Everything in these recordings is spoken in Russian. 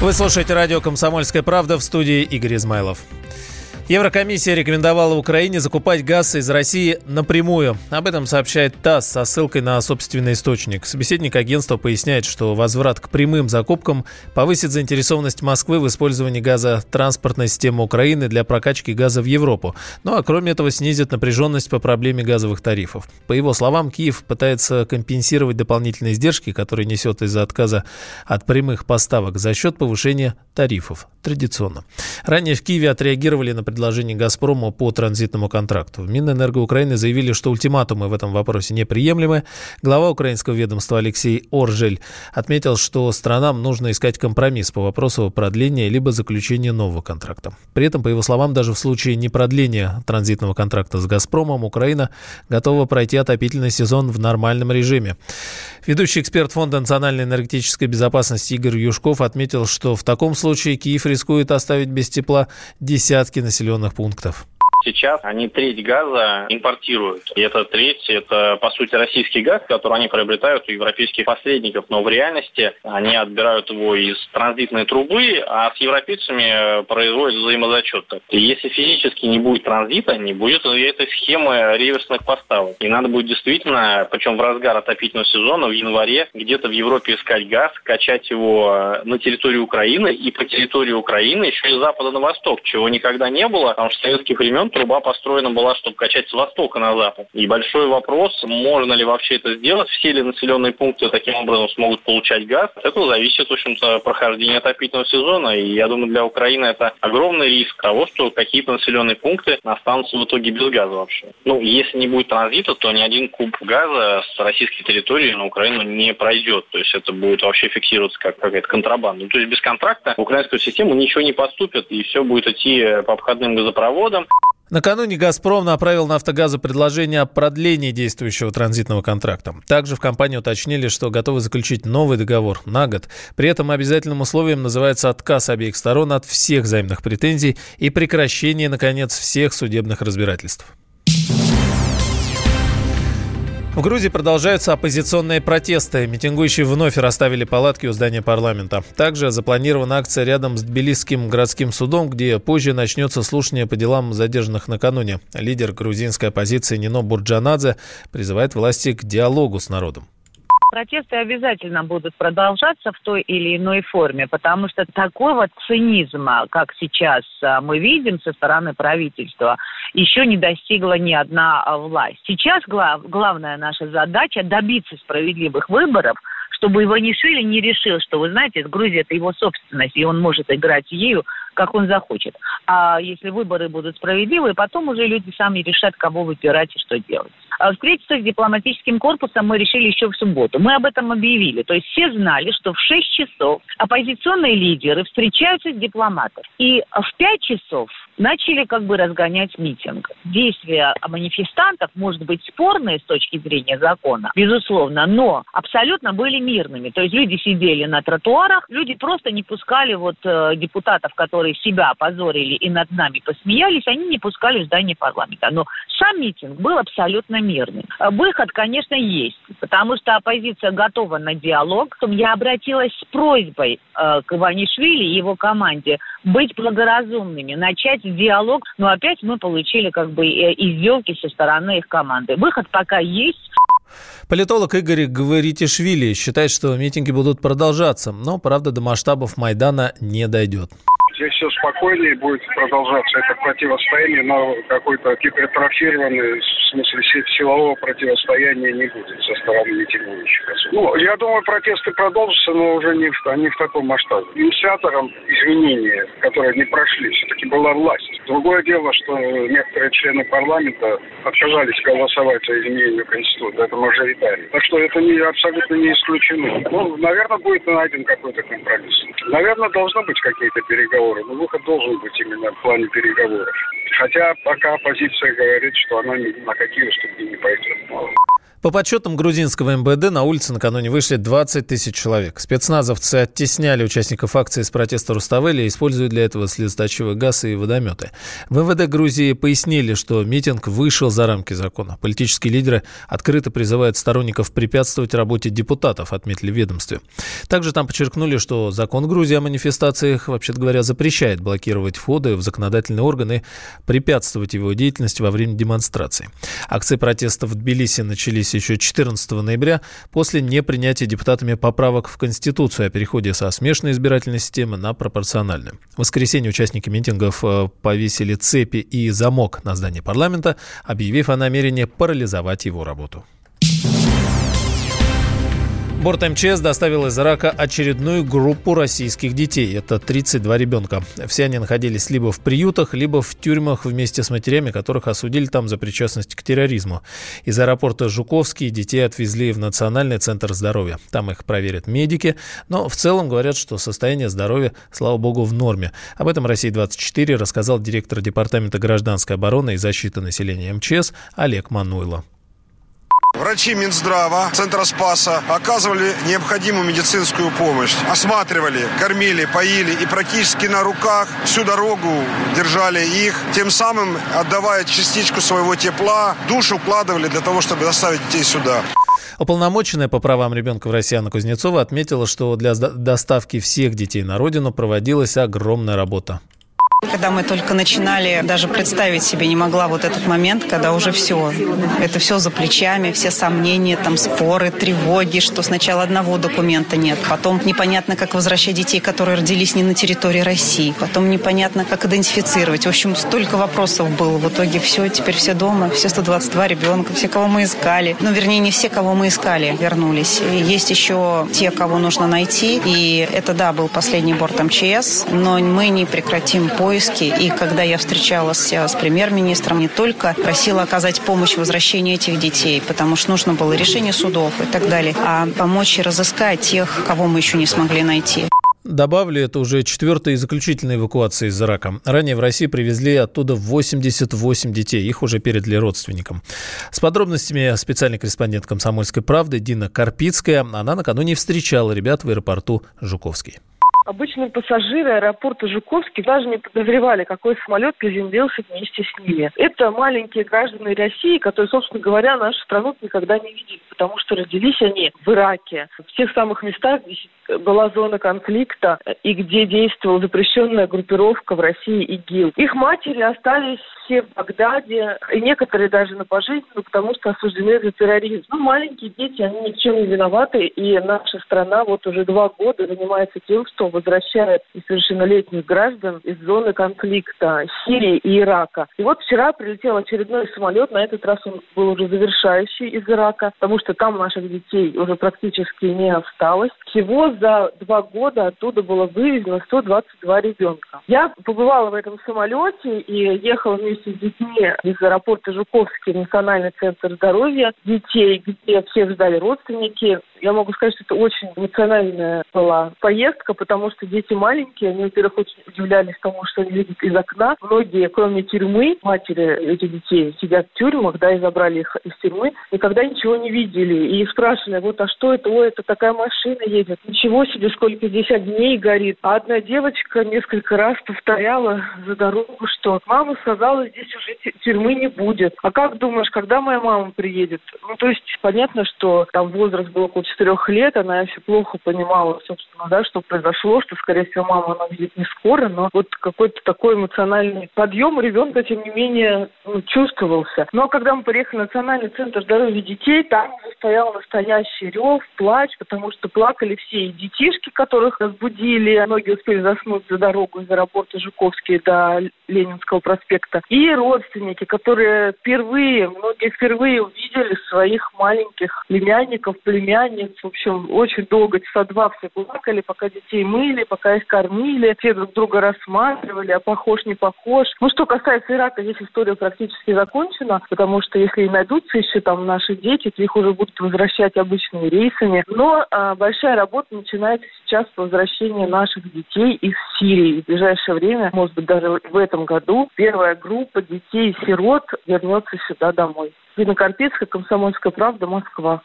Вы слушаете радио «Комсомольская правда» в студии Игорь Измайлов. Еврокомиссия рекомендовала Украине закупать газ из России напрямую. Об этом сообщает ТАСС со ссылкой на собственный источник. Собеседник агентства поясняет, что возврат к прямым закупкам повысит заинтересованность Москвы в использовании газа транспортной системы Украины для прокачки газа в Европу. Ну а кроме этого снизит напряженность по проблеме газовых тарифов. По его словам, Киев пытается компенсировать дополнительные издержки, которые несет из-за отказа от прямых поставок за счет повышения тарифов. Традиционно. Ранее в Киеве отреагировали на предложений «Газпрома» по транзитному контракту. В Минэнерго Украины заявили, что ультиматумы в этом вопросе неприемлемы. Глава украинского ведомства Алексей Оржель отметил, что странам нужно искать компромисс по вопросу продления либо заключения нового контракта. При этом, по его словам, даже в случае непродления транзитного контракта с «Газпромом» Украина готова пройти отопительный сезон в нормальном режиме. Ведущий эксперт Фонда национальной энергетической безопасности Игорь Юшков отметил, что в таком случае Киев рискует оставить без тепла десятки населенных населенных пунктов. Сейчас они треть газа импортируют. И эта треть – это, по сути, российский газ, который они приобретают у европейских посредников. Но в реальности они отбирают его из транзитной трубы, а с европейцами производят взаимозачет. И если физически не будет транзита, не будет этой схемы реверсных поставок. И надо будет действительно, причем в разгар отопительного сезона, в январе, где-то в Европе искать газ, качать его на территории Украины и по территории Украины еще с запада на восток, чего никогда не было, потому что с советских времен труба построена была, чтобы качать с востока на запад. И большой вопрос, можно ли вообще это сделать, все ли населенные пункты таким образом смогут получать газ. Это зависит, в общем-то, прохождения отопительного сезона. И я думаю, для Украины это огромный риск того, что какие-то населенные пункты останутся в итоге без газа вообще. Ну, если не будет транзита, то ни один куб газа с российской территории на Украину не пройдет. То есть это будет вообще фиксироваться как какая-то контрабанда. Ну, то есть без контракта в украинскую систему ничего не поступит, и все будет идти по обходным газопроводам. Накануне «Газпром» направил на «Автогазу» предложение о продлении действующего транзитного контракта. Также в компании уточнили, что готовы заключить новый договор на год. При этом обязательным условием называется отказ обеих сторон от всех взаимных претензий и прекращение, наконец, всех судебных разбирательств. В Грузии продолжаются оппозиционные протесты. Митингующие вновь расставили палатки у здания парламента. Также запланирована акция рядом с Тбилисским городским судом, где позже начнется слушание по делам задержанных накануне. Лидер грузинской оппозиции Нино Бурджанадзе призывает власти к диалогу с народом. Протесты обязательно будут продолжаться в той или иной форме, потому что такого цинизма, как сейчас а, мы видим со стороны правительства, еще не достигла ни одна а, власть. Сейчас глав, главная наша задача добиться справедливых выборов, чтобы Иванишвили не решил, что, вы знаете, Грузия – это его собственность, и он может играть ею, как он захочет. А если выборы будут справедливые, потом уже люди сами решат, кого выбирать и что делать. А встретиться с дипломатическим корпусом мы решили еще в субботу. Мы об этом объявили. То есть все знали, что в 6 часов оппозиционные лидеры встречаются с дипломатами. И в 5 часов начали как бы разгонять митинг. Действия манифестантов, может быть, спорные с точки зрения закона, безусловно, но абсолютно были мирными. То есть люди сидели на тротуарах, люди просто не пускали вот э, депутатов, которые себя опозорили и над нами посмеялись, они не пускали в здание парламента. Но сам митинг был абсолютно мирный. Выход, конечно, есть, потому что оппозиция готова на диалог. Я обратилась с просьбой э, к Иванишвили и его команде быть благоразумными, начать диалог, но опять мы получили как бы э, издевки со стороны их команды. Выход пока есть. Политолог Игорь Гваритишвили считает, что митинги будут продолжаться, но, правда, до масштабов Майдана не дойдет здесь все спокойнее будет продолжаться это противостояние, но какой-то гипертрофированный, в смысле силового противостояния не будет со стороны митингующих. Ну, я думаю, протесты продолжатся, но уже не в, не в таком масштабе. Инициатором изменения, которые не прошли, все-таки была власть. Другое дело, что некоторые члены парламента отказались голосовать за изменение Конституции. Это мажоритарий. Так что это не, абсолютно не исключено. Ну, наверное, будет найден какой-то компромисс. Наверное, должны быть какие-то переговоры. Но выход должен быть именно в плане переговоров. Хотя пока оппозиция говорит, что она ни на какие уступки не пойдет. По подсчетам грузинского МВД на улице накануне вышли 20 тысяч человек. Спецназовцы оттесняли участников акции с протеста Руставели, используя для этого слезоточивый газ и водометы. В МВД Грузии пояснили, что митинг вышел за рамки закона. Политические лидеры открыто призывают сторонников препятствовать работе депутатов, отметили ведомстве. Также там подчеркнули, что закон Грузии о манифестациях, вообще-то говоря, запрещает блокировать входы в законодательные органы, препятствовать его деятельности во время демонстраций. Акции протеста в Тбилиси начались начались еще 14 ноября после непринятия депутатами поправок в Конституцию о переходе со смешанной избирательной системы на пропорциональную. В воскресенье участники митингов э, повесили цепи и замок на здании парламента, объявив о намерении парализовать его работу. Борт МЧС доставил из Ирака очередную группу российских детей. Это 32 ребенка. Все они находились либо в приютах, либо в тюрьмах вместе с матерями, которых осудили там за причастность к терроризму. Из аэропорта Жуковский детей отвезли в Национальный центр здоровья. Там их проверят медики, но в целом говорят, что состояние здоровья, слава богу, в норме. Об этом «Россия-24» рассказал директор Департамента гражданской обороны и защиты населения МЧС Олег Мануйло. Врачи Минздрава, Центра Спаса оказывали необходимую медицинскую помощь. Осматривали, кормили, поили и практически на руках всю дорогу держали их, тем самым отдавая частичку своего тепла, душу вкладывали для того, чтобы доставить детей сюда. Уполномоченная по правам ребенка в России Анна Кузнецова отметила, что для доставки всех детей на родину проводилась огромная работа. Когда мы только начинали, даже представить себе не могла вот этот момент, когда уже все, это все за плечами, все сомнения, там споры, тревоги, что сначала одного документа нет, потом непонятно, как возвращать детей, которые родились не на территории России, потом непонятно, как идентифицировать. В общем, столько вопросов было. В итоге все, теперь все дома, все 122 ребенка, все, кого мы искали. Ну, вернее, не все, кого мы искали, вернулись. И есть еще те, кого нужно найти. И это, да, был последний борт МЧС, но мы не прекратим поиск поиски. И когда я встречалась с премьер-министром, не только просила оказать помощь в возвращении этих детей, потому что нужно было решение судов и так далее, а помочь разыскать тех, кого мы еще не смогли найти. Добавлю, это уже четвертая и заключительная эвакуация из Ирака. Ранее в России привезли оттуда 88 детей. Их уже передали родственникам. С подробностями специальный корреспондент «Комсомольской правды» Дина Карпицкая. Она накануне встречала ребят в аэропорту Жуковский. Обычные пассажиры аэропорта Жуковский даже не подозревали, какой самолет приземлился вместе с ними. Это маленькие граждане России, которые, собственно говоря, нашу страну никогда не видели, потому что родились они в Ираке, в тех самых местах, где была зона конфликта и где действовала запрещенная группировка в России ИГИЛ. Их матери остались все в Багдаде, и некоторые даже на пожизненно, потому что осуждены за терроризм. Ну, маленькие дети, они ни в чем не виноваты, и наша страна вот уже два года занимается тем, что возвращает несовершеннолетних граждан из зоны конфликта Сирии и Ирака. И вот вчера прилетел очередной самолет, на этот раз он был уже завершающий из Ирака, потому что там наших детей уже практически не осталось. Всего за два года оттуда было вывезено 122 ребенка. Я побывала в этом самолете и ехала вместе с детьми из аэропорта Жуковский в Национальный центр здоровья детей, где всех ждали родственники. Я могу сказать, что это очень эмоциональная была поездка, потому что дети маленькие, они, во-первых, очень удивлялись тому, что они видят из окна. Многие, кроме тюрьмы, матери этих детей сидят в тюрьмах, да, и забрали их из тюрьмы, никогда ничего не видели. И спрашивали, вот, а что это? Ой, это такая машина едет. Ничего себе, сколько здесь огней горит. А одна девочка несколько раз повторяла за дорогу, что мама сказала, здесь уже тюрьмы не будет. А как думаешь, когда моя мама приедет? Ну, то есть понятно, что там возраст был около четырех лет, она еще плохо понимала, собственно, да, что произошло, что, скорее всего, мама она видит не скоро, но вот какой-то такой эмоциональный подъем у ребенка, тем не менее, ну, чувствовался. Но когда мы приехали в Национальный центр здоровья детей, там стоял настоящий рев, плач, потому что плакали все и детишки, которых разбудили, многие успели заснуть за дорогу из аэропорта Жуковский до Ленинского проспекта, и родственники, которые впервые, многие впервые увидели своих маленьких племянников, племянниц. В общем, очень долго, часа два все плакали, пока детей мыли, пока их кормили. Все друг друга рассматривали, а похож, не похож. Ну, что касается Ирака, здесь история практически закончена, потому что если и найдутся еще там наши дети, то их уже будут возвращать обычными рейсами. Но а, большая работа начинается сейчас с возвращения наших детей из Сирии. В ближайшее время, может быть, даже в этом году, первая группа детей-сирот вернется сюда домой. Дина Карпицкая, Комсомольская правда, Москва.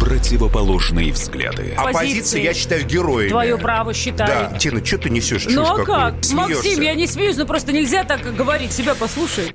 Противоположные взгляды. Оппозиция, я считаю, героями. Твое право считаю. Да. Тина, что ты несешь? Ну а как? Смеешься. Максим, я не смеюсь, но просто нельзя так говорить. Себя послушай.